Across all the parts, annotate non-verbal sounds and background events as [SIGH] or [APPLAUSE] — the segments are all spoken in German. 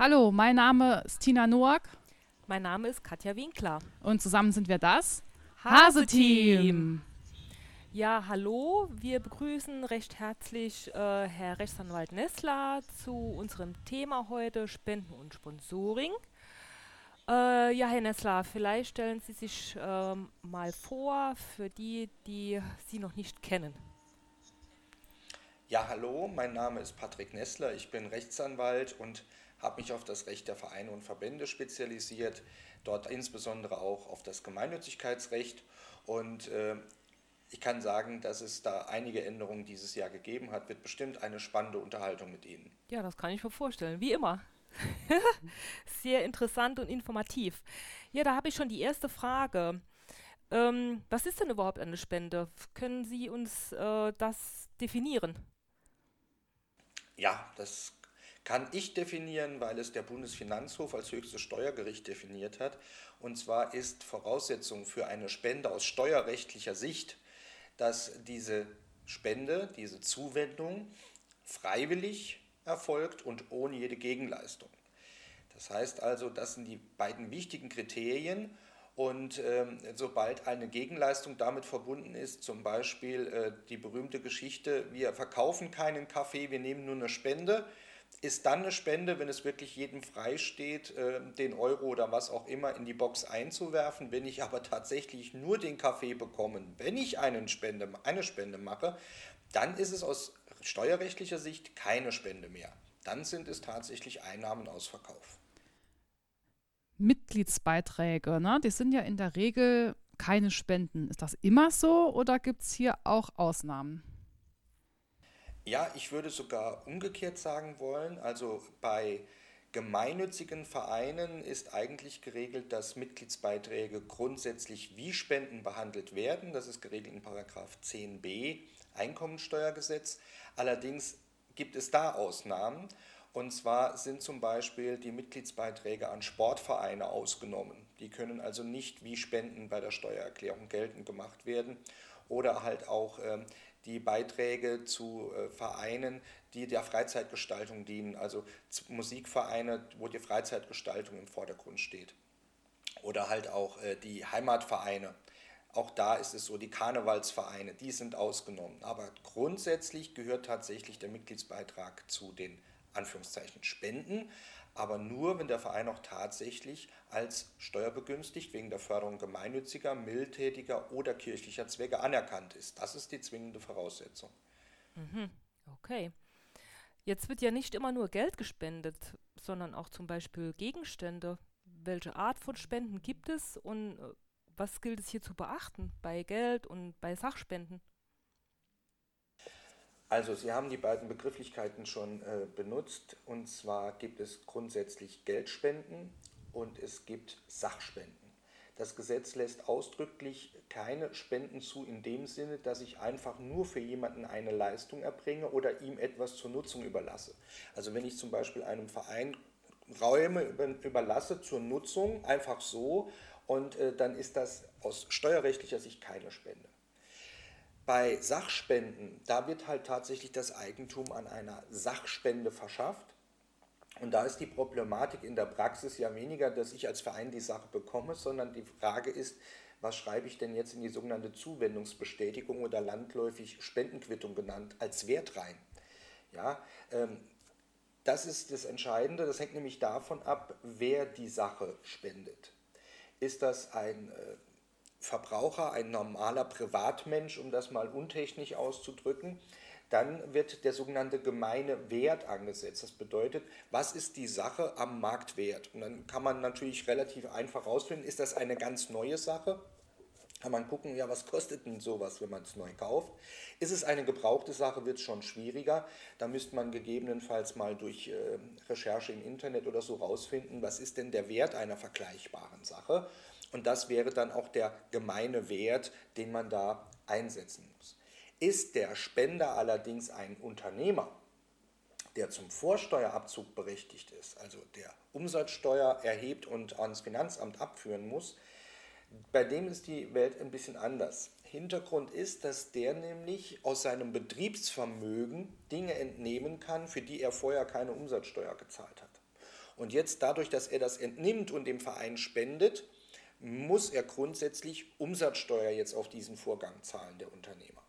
Hallo, mein Name ist Tina Noack. Mein Name ist Katja Winkler. Und zusammen sind wir das Hase-Team. Ja, hallo. Wir begrüßen recht herzlich äh, Herr Rechtsanwalt Nessler zu unserem Thema heute Spenden und Sponsoring. Äh, ja, Herr Nessler, vielleicht stellen Sie sich äh, mal vor für die, die Sie noch nicht kennen. Ja, hallo, mein Name ist Patrick Nessler, ich bin Rechtsanwalt und habe mich auf das Recht der Vereine und Verbände spezialisiert, dort insbesondere auch auf das Gemeinnützigkeitsrecht und äh, ich kann sagen, dass es da einige Änderungen dieses Jahr gegeben hat. Wird bestimmt eine spannende Unterhaltung mit Ihnen. Ja, das kann ich mir vorstellen. Wie immer. [LAUGHS] Sehr interessant und informativ. Ja, da habe ich schon die erste Frage. Ähm, was ist denn überhaupt eine Spende? Können Sie uns äh, das definieren? Ja, das kann ich definieren, weil es der Bundesfinanzhof als höchstes Steuergericht definiert hat. Und zwar ist Voraussetzung für eine Spende aus steuerrechtlicher Sicht, dass diese Spende, diese Zuwendung freiwillig erfolgt und ohne jede Gegenleistung. Das heißt also, das sind die beiden wichtigen Kriterien. Und ähm, sobald eine Gegenleistung damit verbunden ist, zum Beispiel äh, die berühmte Geschichte, wir verkaufen keinen Kaffee, wir nehmen nur eine Spende, ist dann eine Spende, wenn es wirklich jedem freisteht, äh, den Euro oder was auch immer in die Box einzuwerfen. Wenn ich aber tatsächlich nur den Kaffee bekomme, wenn ich einen Spende, eine Spende mache, dann ist es aus steuerrechtlicher Sicht keine Spende mehr. Dann sind es tatsächlich Einnahmen aus Verkauf. Mitgliedsbeiträge, ne? die sind ja in der Regel keine Spenden. Ist das immer so oder gibt es hier auch Ausnahmen? Ja, ich würde sogar umgekehrt sagen wollen. Also bei gemeinnützigen Vereinen ist eigentlich geregelt, dass Mitgliedsbeiträge grundsätzlich wie Spenden behandelt werden. Das ist geregelt in Paragraph 10b Einkommensteuergesetz. Allerdings gibt es da Ausnahmen. Und zwar sind zum Beispiel die Mitgliedsbeiträge an Sportvereine ausgenommen. Die können also nicht wie Spenden bei der Steuererklärung geltend gemacht werden. Oder halt auch ähm, die Beiträge zu äh, Vereinen, die der Freizeitgestaltung dienen, also Musikvereine, wo die Freizeitgestaltung im Vordergrund steht. Oder halt auch äh, die Heimatvereine. Auch da ist es so, die Karnevalsvereine, die sind ausgenommen. Aber grundsätzlich gehört tatsächlich der Mitgliedsbeitrag zu den Anführungszeichen Spenden, aber nur, wenn der Verein auch tatsächlich als steuerbegünstigt wegen der Förderung gemeinnütziger, mildtätiger oder kirchlicher Zwecke anerkannt ist. Das ist die zwingende Voraussetzung. Mhm. Okay. Jetzt wird ja nicht immer nur Geld gespendet, sondern auch zum Beispiel Gegenstände. Welche Art von Spenden gibt es und äh, was gilt es hier zu beachten bei Geld und bei Sachspenden? Also Sie haben die beiden Begrifflichkeiten schon äh, benutzt. Und zwar gibt es grundsätzlich Geldspenden und es gibt Sachspenden. Das Gesetz lässt ausdrücklich keine Spenden zu in dem Sinne, dass ich einfach nur für jemanden eine Leistung erbringe oder ihm etwas zur Nutzung überlasse. Also wenn ich zum Beispiel einem Verein Räume überlasse zur Nutzung, einfach so, und äh, dann ist das aus steuerrechtlicher Sicht keine Spende. Bei Sachspenden, da wird halt tatsächlich das Eigentum an einer Sachspende verschafft. Und da ist die Problematik in der Praxis ja weniger, dass ich als Verein die Sache bekomme, sondern die Frage ist, was schreibe ich denn jetzt in die sogenannte Zuwendungsbestätigung oder landläufig Spendenquittung genannt als Wert rein? Ja, ähm, das ist das Entscheidende. Das hängt nämlich davon ab, wer die Sache spendet. Ist das ein äh, Verbraucher, ein normaler Privatmensch, um das mal untechnisch auszudrücken, dann wird der sogenannte gemeine Wert angesetzt. Das bedeutet, was ist die Sache am Marktwert? Und dann kann man natürlich relativ einfach herausfinden, ist das eine ganz neue Sache? Kann man gucken, ja, was kostet denn sowas, wenn man es neu kauft? Ist es eine gebrauchte Sache, wird es schon schwieriger. Da müsste man gegebenenfalls mal durch äh, Recherche im Internet oder so rausfinden, was ist denn der Wert einer vergleichbaren Sache? Und das wäre dann auch der gemeine Wert, den man da einsetzen muss. Ist der Spender allerdings ein Unternehmer, der zum Vorsteuerabzug berechtigt ist, also der Umsatzsteuer erhebt und ans Finanzamt abführen muss, bei dem ist die Welt ein bisschen anders. Hintergrund ist, dass der nämlich aus seinem Betriebsvermögen Dinge entnehmen kann, für die er vorher keine Umsatzsteuer gezahlt hat. Und jetzt dadurch, dass er das entnimmt und dem Verein spendet, muss er grundsätzlich Umsatzsteuer jetzt auf diesen Vorgang zahlen, der Unternehmer.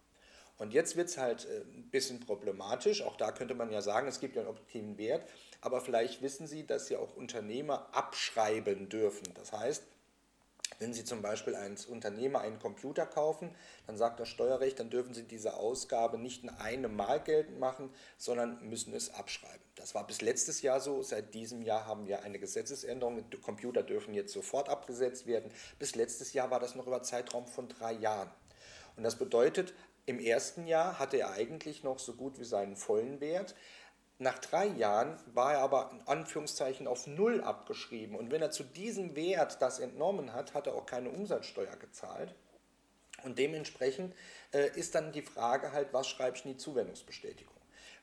Und jetzt wird es halt äh, ein bisschen problematisch. Auch da könnte man ja sagen, es gibt ja einen objektiven Wert. Aber vielleicht wissen Sie, dass ja auch Unternehmer abschreiben dürfen. Das heißt, wenn Sie zum Beispiel als Unternehmer einen Computer kaufen, dann sagt das Steuerrecht, dann dürfen Sie diese Ausgabe nicht in einem Mal geltend machen, sondern müssen es abschreiben. Das war bis letztes Jahr so. Seit diesem Jahr haben wir eine Gesetzesänderung. Computer dürfen jetzt sofort abgesetzt werden. Bis letztes Jahr war das noch über Zeitraum von drei Jahren. Und das bedeutet, im ersten Jahr hatte er eigentlich noch so gut wie seinen vollen Wert. Nach drei Jahren war er aber in Anführungszeichen auf Null abgeschrieben. Und wenn er zu diesem Wert das entnommen hat, hat er auch keine Umsatzsteuer gezahlt. Und dementsprechend äh, ist dann die Frage halt, was schreibe ich in die Zuwendungsbestätigung?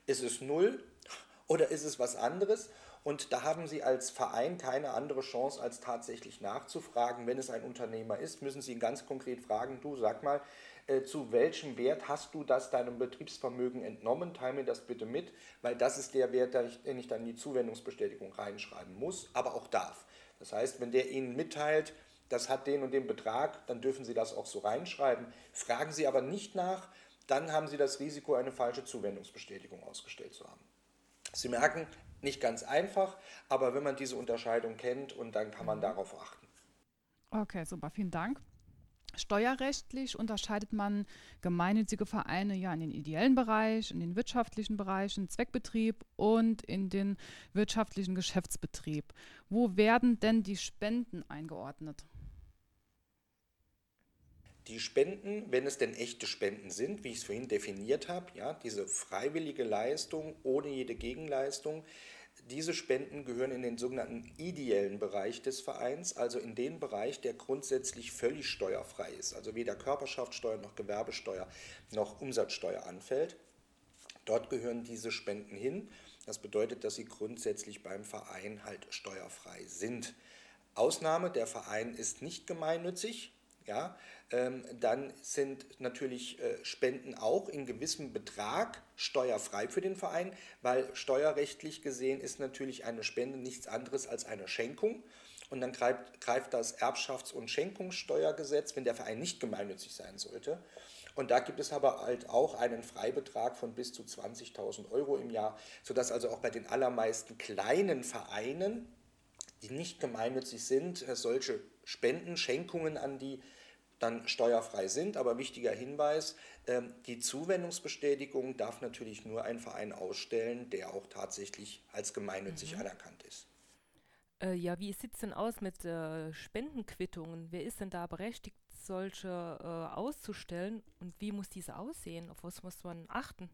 Ist es Null oder ist es was anderes? Und da haben Sie als Verein keine andere Chance, als tatsächlich nachzufragen. Wenn es ein Unternehmer ist, müssen Sie ihn ganz konkret fragen, du sag mal, äh, zu welchem Wert hast du das deinem Betriebsvermögen entnommen? Teil mir das bitte mit, weil das ist der Wert, den ich dann in die Zuwendungsbestätigung reinschreiben muss, aber auch darf. Das heißt, wenn der Ihnen mitteilt, das hat den und den Betrag, dann dürfen Sie das auch so reinschreiben. Fragen Sie aber nicht nach, dann haben Sie das Risiko, eine falsche Zuwendungsbestätigung ausgestellt zu haben. Sie merken, nicht ganz einfach, aber wenn man diese Unterscheidung kennt und dann kann man mhm. darauf achten. Okay, super, vielen Dank. Steuerrechtlich unterscheidet man gemeinnützige Vereine ja in den ideellen Bereich, in den wirtschaftlichen Bereich, in Zweckbetrieb und in den wirtschaftlichen Geschäftsbetrieb. Wo werden denn die Spenden eingeordnet? Die Spenden, wenn es denn echte Spenden sind, wie ich es vorhin definiert habe, ja, diese freiwillige Leistung ohne jede Gegenleistung, diese Spenden gehören in den sogenannten ideellen Bereich des Vereins, also in den Bereich, der grundsätzlich völlig steuerfrei ist, also weder Körperschaftssteuer noch Gewerbesteuer noch Umsatzsteuer anfällt. Dort gehören diese Spenden hin. Das bedeutet, dass sie grundsätzlich beim Verein halt steuerfrei sind. Ausnahme, der Verein ist nicht gemeinnützig, ja, ähm, dann sind natürlich äh, Spenden auch in gewissem Betrag steuerfrei für den Verein, weil steuerrechtlich gesehen ist natürlich eine Spende nichts anderes als eine Schenkung. Und dann greift, greift das Erbschafts- und Schenkungssteuergesetz, wenn der Verein nicht gemeinnützig sein sollte. Und da gibt es aber halt auch einen Freibetrag von bis zu 20.000 Euro im Jahr, sodass also auch bei den allermeisten kleinen Vereinen, die nicht gemeinnützig sind, äh, solche Spenden, Schenkungen an die dann steuerfrei sind. Aber wichtiger Hinweis, ähm, die Zuwendungsbestätigung darf natürlich nur ein Verein ausstellen, der auch tatsächlich als gemeinnützig mhm. anerkannt ist. Äh, ja, wie sieht es denn aus mit äh, Spendenquittungen? Wer ist denn da berechtigt, solche äh, auszustellen und wie muss diese aussehen? Auf was muss man achten?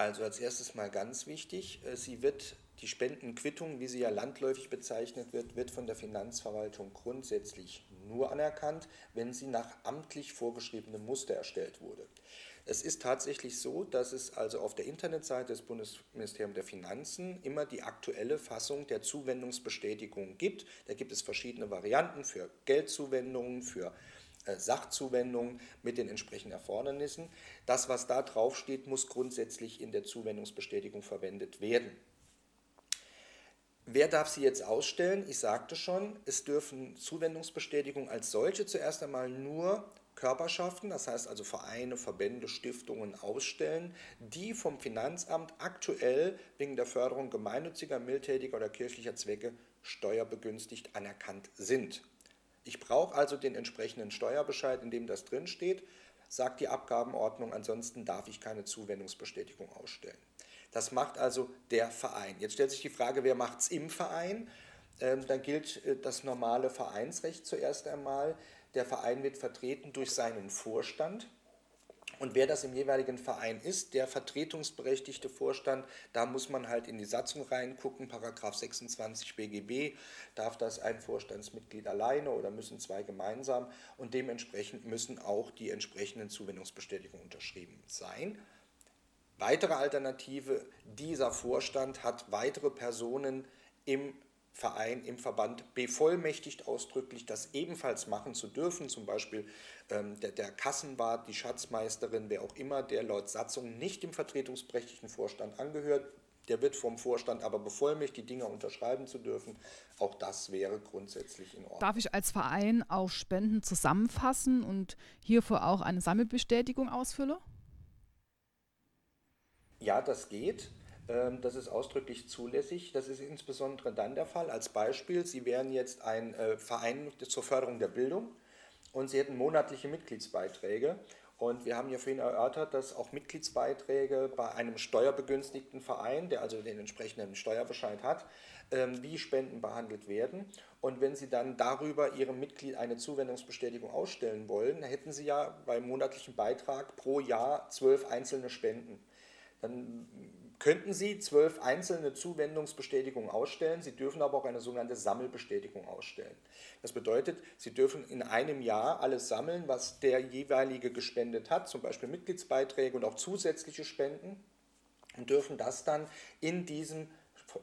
Also als erstes mal ganz wichtig, äh, sie wird die Spendenquittung, wie sie ja landläufig bezeichnet wird, wird von der Finanzverwaltung grundsätzlich nur anerkannt, wenn sie nach amtlich vorgeschriebenem Muster erstellt wurde. Es ist tatsächlich so, dass es also auf der Internetseite des Bundesministeriums der Finanzen immer die aktuelle Fassung der Zuwendungsbestätigung gibt. Da gibt es verschiedene Varianten für Geldzuwendungen, für äh, Sachzuwendungen mit den entsprechenden Erfordernissen. Das, was da draufsteht, muss grundsätzlich in der Zuwendungsbestätigung verwendet werden. Wer darf sie jetzt ausstellen? Ich sagte schon, es dürfen Zuwendungsbestätigungen als solche zuerst einmal nur Körperschaften, das heißt also Vereine, Verbände, Stiftungen ausstellen, die vom Finanzamt aktuell wegen der Förderung gemeinnütziger, mildtätiger oder kirchlicher Zwecke steuerbegünstigt anerkannt sind. Ich brauche also den entsprechenden Steuerbescheid, in dem das drinsteht, sagt die Abgabenordnung, ansonsten darf ich keine Zuwendungsbestätigung ausstellen. Das macht also der Verein. Jetzt stellt sich die Frage, wer macht es im Verein? Ähm, dann gilt äh, das normale Vereinsrecht zuerst einmal. Der Verein wird vertreten durch seinen Vorstand. Und wer das im jeweiligen Verein ist, der vertretungsberechtigte Vorstand, da muss man halt in die Satzung reingucken, Paragraph 26 BGB, darf das ein Vorstandsmitglied alleine oder müssen zwei gemeinsam und dementsprechend müssen auch die entsprechenden Zuwendungsbestätigungen unterschrieben sein. Weitere Alternative, dieser Vorstand hat weitere Personen im Verein, im Verband bevollmächtigt ausdrücklich, das ebenfalls machen zu dürfen, zum Beispiel ähm, der, der Kassenwart, die Schatzmeisterin, wer auch immer, der laut Satzung nicht dem vertretungsberechtigten Vorstand angehört, Der wird vom Vorstand aber bevollmächtigt, die Dinge unterschreiben zu dürfen. Auch das wäre grundsätzlich in Ordnung. Darf ich als Verein auch Spenden zusammenfassen und hierfür auch eine Sammelbestätigung ausfüllen? Ja, das geht. Ähm, das ist ausdrücklich zulässig. Das ist insbesondere dann der Fall. Als Beispiel, Sie wären jetzt ein äh, Verein zur Förderung der Bildung und Sie hätten monatliche Mitgliedsbeiträge. Und wir haben ja vorhin erörtert, dass auch Mitgliedsbeiträge bei einem steuerbegünstigten Verein, der also den entsprechenden Steuerbescheid hat, ähm, wie Spenden behandelt werden. Und wenn Sie dann darüber Ihrem Mitglied eine Zuwendungsbestätigung ausstellen wollen, hätten Sie ja beim monatlichen Beitrag pro Jahr zwölf einzelne Spenden. Dann könnten Sie zwölf einzelne Zuwendungsbestätigungen ausstellen. Sie dürfen aber auch eine sogenannte Sammelbestätigung ausstellen. Das bedeutet, Sie dürfen in einem Jahr alles sammeln, was der jeweilige gespendet hat, zum Beispiel Mitgliedsbeiträge und auch zusätzliche Spenden, und dürfen das dann in diesem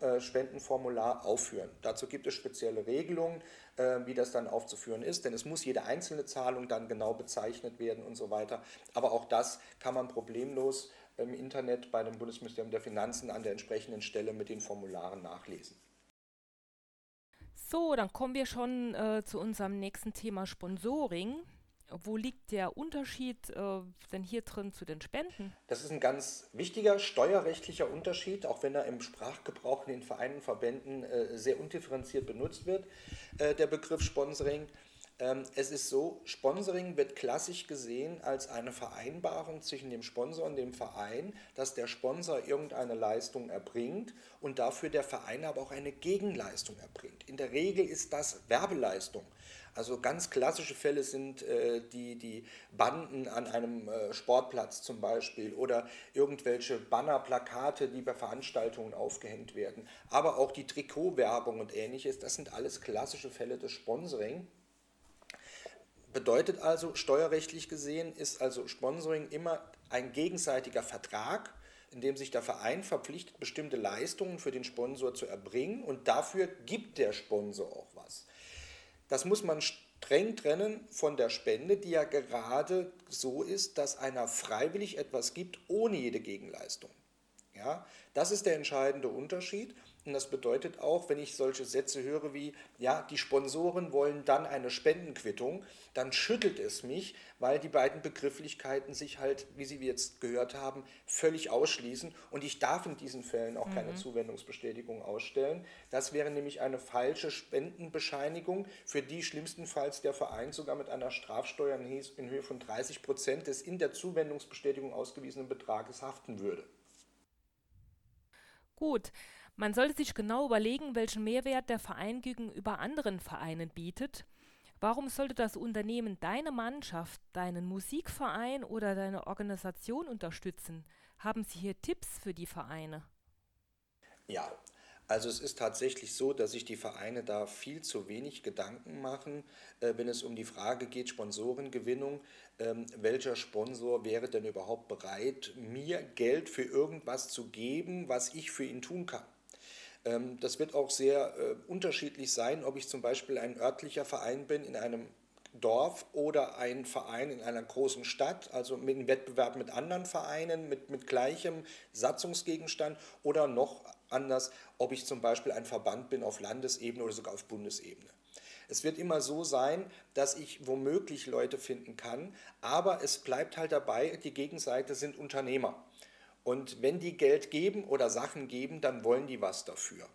äh, Spendenformular aufführen. Dazu gibt es spezielle Regelungen, äh, wie das dann aufzuführen ist, denn es muss jede einzelne Zahlung dann genau bezeichnet werden und so weiter. Aber auch das kann man problemlos im Internet bei dem Bundesministerium der Finanzen an der entsprechenden Stelle mit den Formularen nachlesen. So, dann kommen wir schon äh, zu unserem nächsten Thema Sponsoring. Wo liegt der Unterschied äh, denn hier drin zu den Spenden? Das ist ein ganz wichtiger steuerrechtlicher Unterschied, auch wenn er im Sprachgebrauch in den Vereinen und Verbänden äh, sehr undifferenziert benutzt wird, äh, der Begriff Sponsoring. Ähm, es ist so, Sponsoring wird klassisch gesehen als eine Vereinbarung zwischen dem Sponsor und dem Verein, dass der Sponsor irgendeine Leistung erbringt und dafür der Verein aber auch eine Gegenleistung erbringt. In der Regel ist das Werbeleistung. Also ganz klassische Fälle sind äh, die, die Banden an einem äh, Sportplatz zum Beispiel oder irgendwelche Banner, Plakate, die bei Veranstaltungen aufgehängt werden. Aber auch die Trikotwerbung und ähnliches, das sind alles klassische Fälle des Sponsoring. Bedeutet also, steuerrechtlich gesehen ist also Sponsoring immer ein gegenseitiger Vertrag, in dem sich der Verein verpflichtet, bestimmte Leistungen für den Sponsor zu erbringen und dafür gibt der Sponsor auch was. Das muss man streng trennen von der Spende, die ja gerade so ist, dass einer freiwillig etwas gibt ohne jede Gegenleistung. Ja, das ist der entscheidende Unterschied. Und das bedeutet auch, wenn ich solche Sätze höre wie, ja, die Sponsoren wollen dann eine Spendenquittung, dann schüttelt es mich, weil die beiden Begrifflichkeiten sich halt, wie Sie jetzt gehört haben, völlig ausschließen. Und ich darf in diesen Fällen auch keine mhm. Zuwendungsbestätigung ausstellen. Das wäre nämlich eine falsche Spendenbescheinigung, für die schlimmstenfalls der Verein sogar mit einer Strafsteuer in Höhe von 30 Prozent des in der Zuwendungsbestätigung ausgewiesenen Betrages haften würde. Gut. Man sollte sich genau überlegen, welchen Mehrwert der Verein gegenüber anderen Vereinen bietet. Warum sollte das Unternehmen deine Mannschaft, deinen Musikverein oder deine Organisation unterstützen? Haben Sie hier Tipps für die Vereine? Ja, also es ist tatsächlich so, dass sich die Vereine da viel zu wenig Gedanken machen, äh, wenn es um die Frage geht, Sponsorengewinnung. Ähm, welcher Sponsor wäre denn überhaupt bereit, mir Geld für irgendwas zu geben, was ich für ihn tun kann? Ähm, das wird auch sehr äh, unterschiedlich sein, ob ich zum Beispiel ein örtlicher Verein bin in einem Dorf oder ein Verein in einer großen Stadt, also mit einem Wettbewerb mit anderen Vereinen, mit, mit gleichem Satzungsgegenstand oder noch anders, ob ich zum Beispiel ein Verband bin auf Landesebene oder sogar auf Bundesebene. Es wird immer so sein, dass ich womöglich Leute finden kann, aber es bleibt halt dabei, die Gegenseite sind Unternehmer. Und wenn die Geld geben oder Sachen geben, dann wollen die was dafür.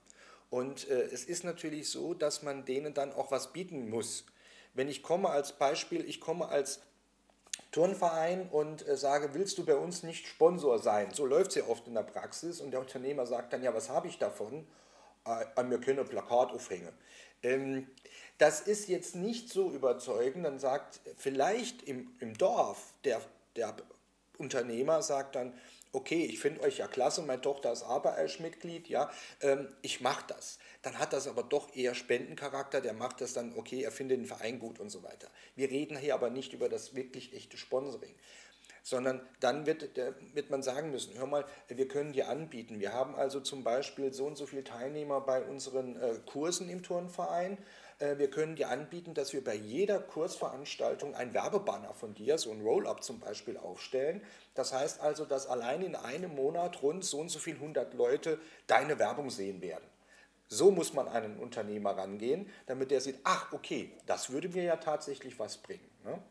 Und äh, es ist natürlich so, dass man denen dann auch was bieten muss. Wenn ich komme als Beispiel, ich komme als Turnverein und äh, sage, willst du bei uns nicht Sponsor sein? So läuft es ja oft in der Praxis und der Unternehmer sagt dann, ja, was habe ich davon? Äh, mir können Plakat aufhängen. Ähm, das ist jetzt nicht so überzeugend. Dann sagt vielleicht im, im Dorf der, der Unternehmer, sagt dann, okay, ich finde euch ja klasse, meine Tochter ist ABAESH-Mitglied, ja, ähm, ich mache das. Dann hat das aber doch eher Spendencharakter, der macht das dann, okay, er findet den Verein gut und so weiter. Wir reden hier aber nicht über das wirklich echte Sponsoring sondern dann wird, wird man sagen müssen, hör mal, wir können dir anbieten. Wir haben also zum Beispiel so und so viele Teilnehmer bei unseren äh, Kursen im Turnverein. Äh, wir können dir anbieten, dass wir bei jeder Kursveranstaltung ein Werbebanner von dir, so ein Roll-up zum Beispiel, aufstellen. Das heißt also, dass allein in einem Monat rund so und so viel hundert Leute deine Werbung sehen werden. So muss man einen Unternehmer rangehen, damit der sieht, ach okay, das würde mir ja tatsächlich was bringen. Ne?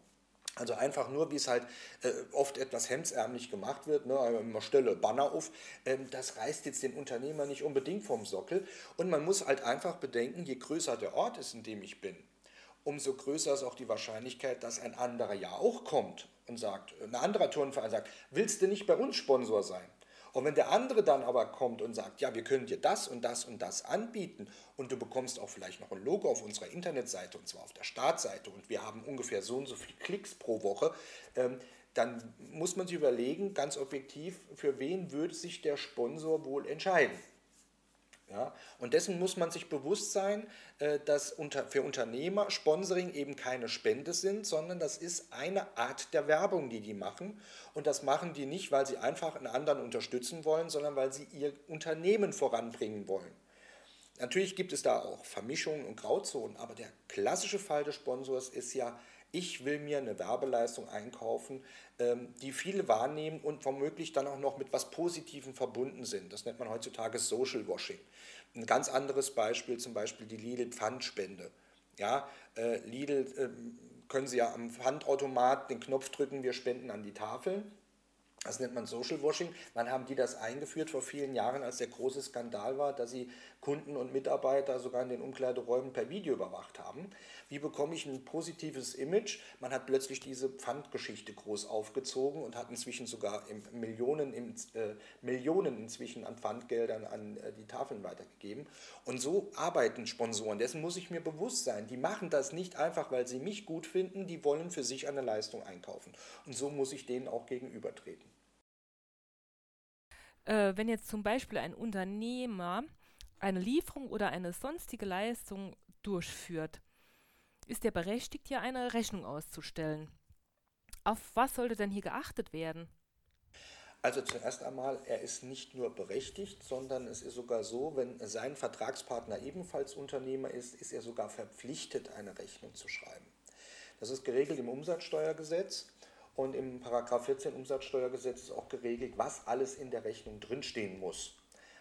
Also einfach nur, wie es halt äh, oft etwas hemdsärmlich gemacht wird, ne, also man stelle Banner auf, ähm, das reißt jetzt den Unternehmer nicht unbedingt vom Sockel. Und man muss halt einfach bedenken, je größer der Ort ist, in dem ich bin, umso größer ist auch die Wahrscheinlichkeit, dass ein anderer ja auch kommt und sagt, ein anderer Turnverein sagt, willst du nicht bei uns Sponsor sein? Und wenn der andere dann aber kommt und sagt, ja, wir können dir das und das und das anbieten und du bekommst auch vielleicht noch ein Logo auf unserer Internetseite und zwar auf der Startseite und wir haben ungefähr so und so viele Klicks pro Woche, ähm, dann muss man sich überlegen, ganz objektiv, für wen würde sich der Sponsor wohl entscheiden. Ja? Und dessen muss man sich bewusst sein, äh, dass für Unternehmer Sponsoring eben keine Spende sind, sondern das ist eine Art der Werbung, die die machen. Und das machen die nicht, weil sie einfach einen anderen unterstützen wollen, sondern weil sie ihr Unternehmen voranbringen wollen. Natürlich gibt es da auch Vermischungen und Grauzonen, aber der klassische Fall des Sponsors ist ja, ich will mir eine Werbeleistung einkaufen, ähm, die viele wahrnehmen und womöglich dann auch noch mit was Positivem verbunden sind. Das nennt man heutzutage Social Washing. Ein ganz anderes Beispiel, zum Beispiel die Lidl-Pfandspende. Ja, äh, Lidl äh, können Sie ja am Pfandautomat den Knopf drücken, wir spenden an die Tafeln. Das nennt man Social Washing. Wann haben die das eingeführt? Vor vielen Jahren, als der große Skandal war, dass sie Kunden und Mitarbeiter sogar in den Umkleideräumen per Video überwacht haben. Wie bekomme ich ein positives Image? Man hat plötzlich diese Pfandgeschichte groß aufgezogen und hat inzwischen sogar Millionen, im, äh, Millionen inzwischen an Pfandgeldern an äh, die Tafeln weitergegeben. Und so arbeiten Sponsoren. Dessen muss ich mir bewusst sein. Die machen das nicht einfach, weil sie mich gut finden. Die wollen für sich eine Leistung einkaufen. Und so muss ich denen auch gegenübertreten. Äh, wenn jetzt zum Beispiel ein Unternehmer eine Lieferung oder eine sonstige Leistung durchführt, ist er berechtigt, hier eine Rechnung auszustellen. Auf was sollte denn hier geachtet werden? Also zuerst einmal, er ist nicht nur berechtigt, sondern es ist sogar so, wenn sein Vertragspartner ebenfalls Unternehmer ist, ist er sogar verpflichtet, eine Rechnung zu schreiben. Das ist geregelt im Umsatzsteuergesetz und im Paragraph 14 Umsatzsteuergesetz ist auch geregelt, was alles in der Rechnung drinstehen muss.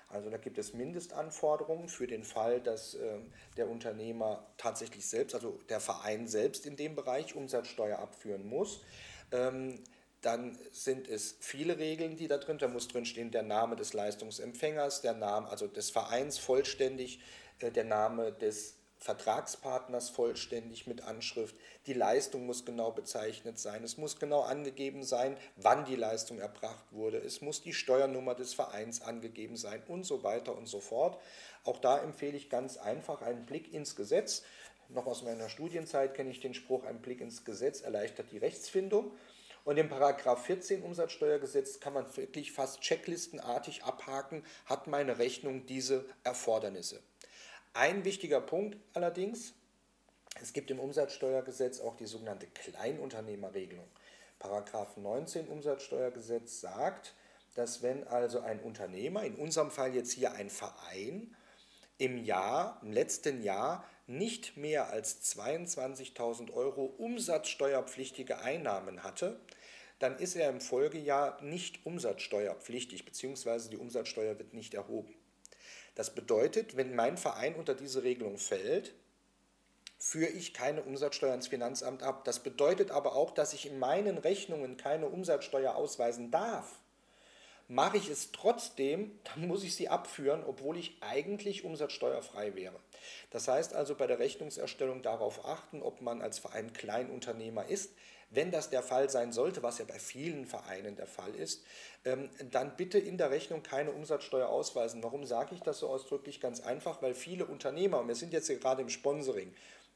Also da gibt es Mindestanforderungen für den Fall, dass äh, der Unternehmer tatsächlich selbst, also der Verein selbst in dem Bereich Umsatzsteuer abführen muss. Ähm, dann sind es viele Regeln, die da drin, da muss drin stehen der Name des Leistungsempfängers, der Name, also des Vereins vollständig, äh, der Name des Vertragspartners vollständig mit Anschrift. Die Leistung muss genau bezeichnet sein. Es muss genau angegeben sein, wann die Leistung erbracht wurde. Es muss die Steuernummer des Vereins angegeben sein und so weiter und so fort. Auch da empfehle ich ganz einfach einen Blick ins Gesetz. Noch aus meiner Studienzeit kenne ich den Spruch, ein Blick ins Gesetz erleichtert die Rechtsfindung. Und im Paragraph 14 Umsatzsteuergesetz kann man wirklich fast checklistenartig abhaken, hat meine Rechnung diese Erfordernisse. Ein wichtiger Punkt allerdings, es gibt im Umsatzsteuergesetz auch die sogenannte Kleinunternehmerregelung. Paragraph 19 Umsatzsteuergesetz sagt, dass wenn also ein Unternehmer, in unserem Fall jetzt hier ein Verein, im Jahr, im letzten Jahr nicht mehr als 22.000 Euro umsatzsteuerpflichtige Einnahmen hatte, dann ist er im Folgejahr nicht umsatzsteuerpflichtig, beziehungsweise die Umsatzsteuer wird nicht erhoben. Das bedeutet, wenn mein Verein unter diese Regelung fällt, führe ich keine Umsatzsteuer ins Finanzamt ab. Das bedeutet aber auch, dass ich in meinen Rechnungen keine Umsatzsteuer ausweisen darf. Mache ich es trotzdem, dann muss ich sie abführen, obwohl ich eigentlich umsatzsteuerfrei wäre. Das heißt also bei der Rechnungserstellung darauf achten, ob man als Verein Kleinunternehmer ist. Wenn das der Fall sein sollte, was ja bei vielen Vereinen der Fall ist, ähm, dann bitte in der Rechnung keine Umsatzsteuer ausweisen. Warum sage ich das so ausdrücklich? Ganz einfach, weil viele Unternehmer, und wir sind jetzt hier gerade im Sponsoring,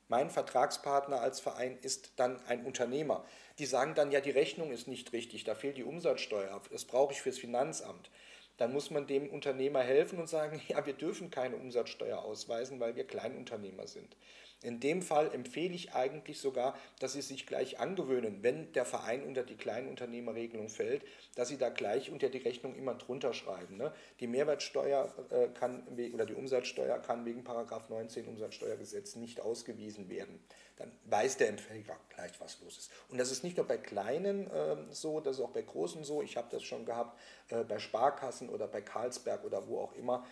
mein Vertragspartner als Verein ist dann ein Unternehmer. Die sagen dann, ja, die Rechnung ist nicht richtig, da fehlt die Umsatzsteuer, das brauche ich fürs Finanzamt. Dann muss man dem Unternehmer helfen und sagen, [LAUGHS] ja, wir dürfen keine Umsatzsteuer ausweisen, weil wir Kleinunternehmer sind. In dem Fall empfehle ich eigentlich sogar, dass Sie sich gleich angewöhnen, wenn der Verein unter die Kleinunternehmerregelung fällt, dass Sie da gleich unter die Rechnung immer drunter schreiben. Ne? Die Mehrwertsteuer äh, kann oder die Umsatzsteuer kann wegen 19 Umsatzsteuergesetz nicht ausgewiesen werden. Dann weiß der Empfänger gleich, was los ist. Und das ist nicht nur bei Kleinen äh, so, das ist auch bei Großen so. Ich habe das schon gehabt äh, bei Sparkassen oder bei Karlsberg oder wo auch immer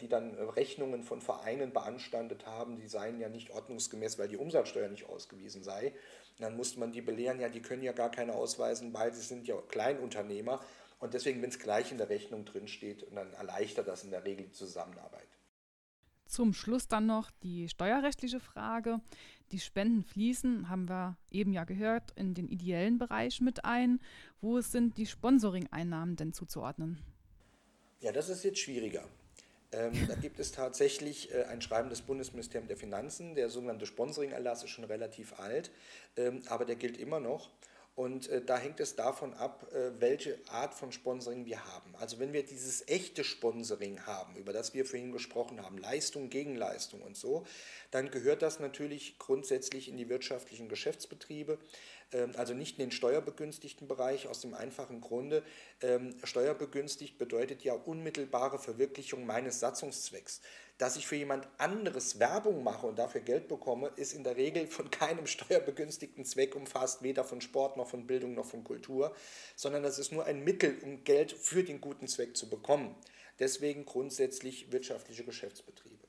die dann Rechnungen von Vereinen beanstandet haben, die seien ja nicht ordnungsgemäß, weil die Umsatzsteuer nicht ausgewiesen sei. Dann musste man die belehren, ja, die können ja gar keine ausweisen, weil sie sind ja Kleinunternehmer. Und deswegen, wenn es gleich in der Rechnung drin steht, dann erleichtert das in der Regel die Zusammenarbeit. Zum Schluss dann noch die steuerrechtliche Frage. Die Spenden fließen, haben wir eben ja gehört, in den ideellen Bereich mit ein. Wo sind die Sponsoring-Einnahmen denn zuzuordnen? Ja, das ist jetzt schwieriger. Ähm, da gibt es tatsächlich äh, ein Schreiben des Bundesministeriums der Finanzen. Der sogenannte Sponsoring-Erlass ist schon relativ alt, ähm, aber der gilt immer noch. Und äh, da hängt es davon ab, äh, welche Art von Sponsoring wir haben. Also wenn wir dieses echte Sponsoring haben, über das wir vorhin gesprochen haben, Leistung gegen Leistung und so, dann gehört das natürlich grundsätzlich in die wirtschaftlichen Geschäftsbetriebe. Ähm, also nicht in den steuerbegünstigten Bereich, aus dem einfachen Grunde, ähm, steuerbegünstigt bedeutet ja unmittelbare Verwirklichung meines Satzungszwecks. Dass ich für jemand anderes Werbung mache und dafür Geld bekomme, ist in der Regel von keinem steuerbegünstigten Zweck umfasst, weder von Sport noch von Bildung noch von Kultur, sondern das ist nur ein Mittel, um Geld für den guten Zweck zu bekommen. Deswegen grundsätzlich wirtschaftliche Geschäftsbetriebe.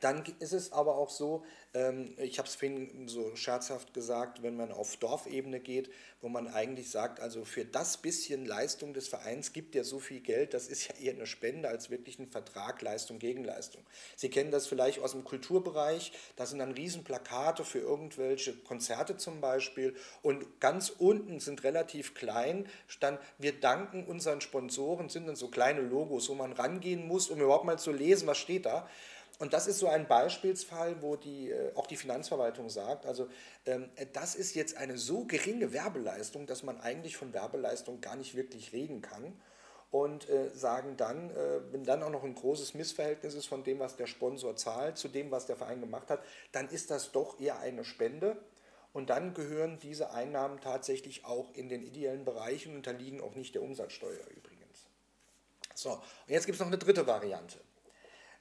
Dann ist es aber auch so, ähm, ich habe es vorhin so scherzhaft gesagt, wenn man auf Dorfebene geht, wo man eigentlich sagt, also für das bisschen Leistung des Vereins gibt ja so viel Geld, das ist ja eher eine Spende als wirklich ein Vertrag Leistung gegen Leistung. Sie kennen das vielleicht aus dem Kulturbereich, da sind dann Riesenplakate für irgendwelche Konzerte zum Beispiel und ganz unten sind relativ klein, stand, wir danken unseren Sponsoren, sind dann so kleine Logos, wo man rangehen muss, um überhaupt mal zu lesen, was steht da. Und das ist so ein Beispielsfall, wo die, äh, auch die Finanzverwaltung sagt, also ähm, das ist jetzt eine so geringe Werbeleistung, dass man eigentlich von Werbeleistung gar nicht wirklich reden kann. Und äh, sagen dann, äh, wenn dann auch noch ein großes Missverhältnis ist von dem, was der Sponsor zahlt, zu dem, was der Verein gemacht hat, dann ist das doch eher eine Spende. Und dann gehören diese Einnahmen tatsächlich auch in den ideellen Bereich und unterliegen auch nicht der Umsatzsteuer übrigens. So, und jetzt gibt es noch eine dritte Variante.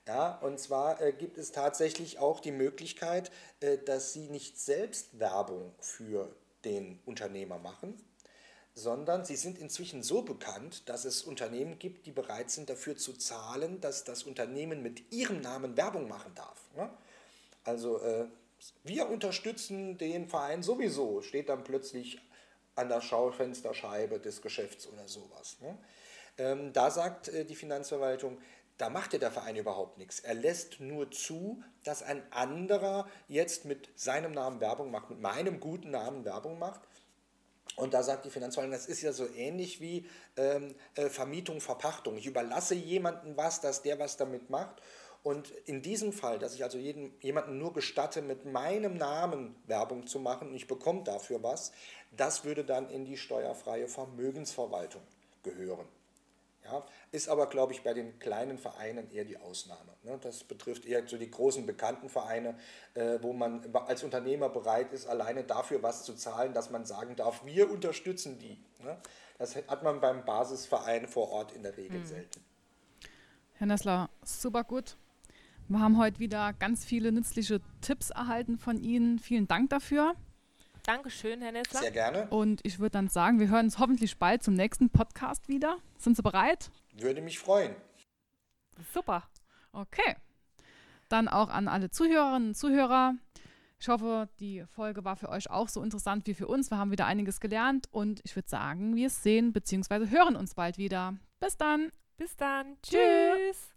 Ja, und zwar äh, gibt es tatsächlich auch die Möglichkeit, äh, dass Sie nicht selbst Werbung für den Unternehmer machen, sondern Sie sind inzwischen so bekannt, dass es Unternehmen gibt, die bereit sind dafür zu zahlen, dass das Unternehmen mit Ihrem Namen Werbung machen darf. Ne? Also äh, wir unterstützen den Verein sowieso, steht dann plötzlich an der Schaufensterscheibe des Geschäfts oder sowas. Ne? Ähm, da sagt äh, die Finanzverwaltung, da macht der Verein überhaupt nichts. Er lässt nur zu, dass ein anderer jetzt mit seinem Namen Werbung macht, mit meinem guten Namen Werbung macht. Und da sagt die Finanzverwaltung, das ist ja so ähnlich wie ähm, äh, Vermietung, Verpachtung. Ich überlasse jemandem was, dass der was damit macht. Und in diesem Fall, dass ich also jeden, jemanden nur gestatte, mit meinem Namen Werbung zu machen und ich bekomme dafür was, das würde dann in die steuerfreie Vermögensverwaltung gehören. Ja, ist aber, glaube ich, bei den kleinen Vereinen eher die Ausnahme. Ne? Das betrifft eher so die großen bekannten Vereine, äh, wo man als Unternehmer bereit ist, alleine dafür was zu zahlen, dass man sagen darf, wir unterstützen die. Ne? Das hat man beim Basisverein vor Ort in der Regel mhm. selten. Herr Nessler, super gut. Wir haben heute wieder ganz viele nützliche Tipps erhalten von Ihnen. Vielen Dank dafür. Dankeschön, Herr Nessler. Sehr gerne. Und ich würde dann sagen, wir hören uns hoffentlich bald zum nächsten Podcast wieder. Sind Sie bereit? Würde mich freuen. Super. Okay. Dann auch an alle Zuhörerinnen und Zuhörer. Ich hoffe, die Folge war für euch auch so interessant wie für uns. Wir haben wieder einiges gelernt und ich würde sagen, wir sehen bzw. hören uns bald wieder. Bis dann. Bis dann. Tschüss.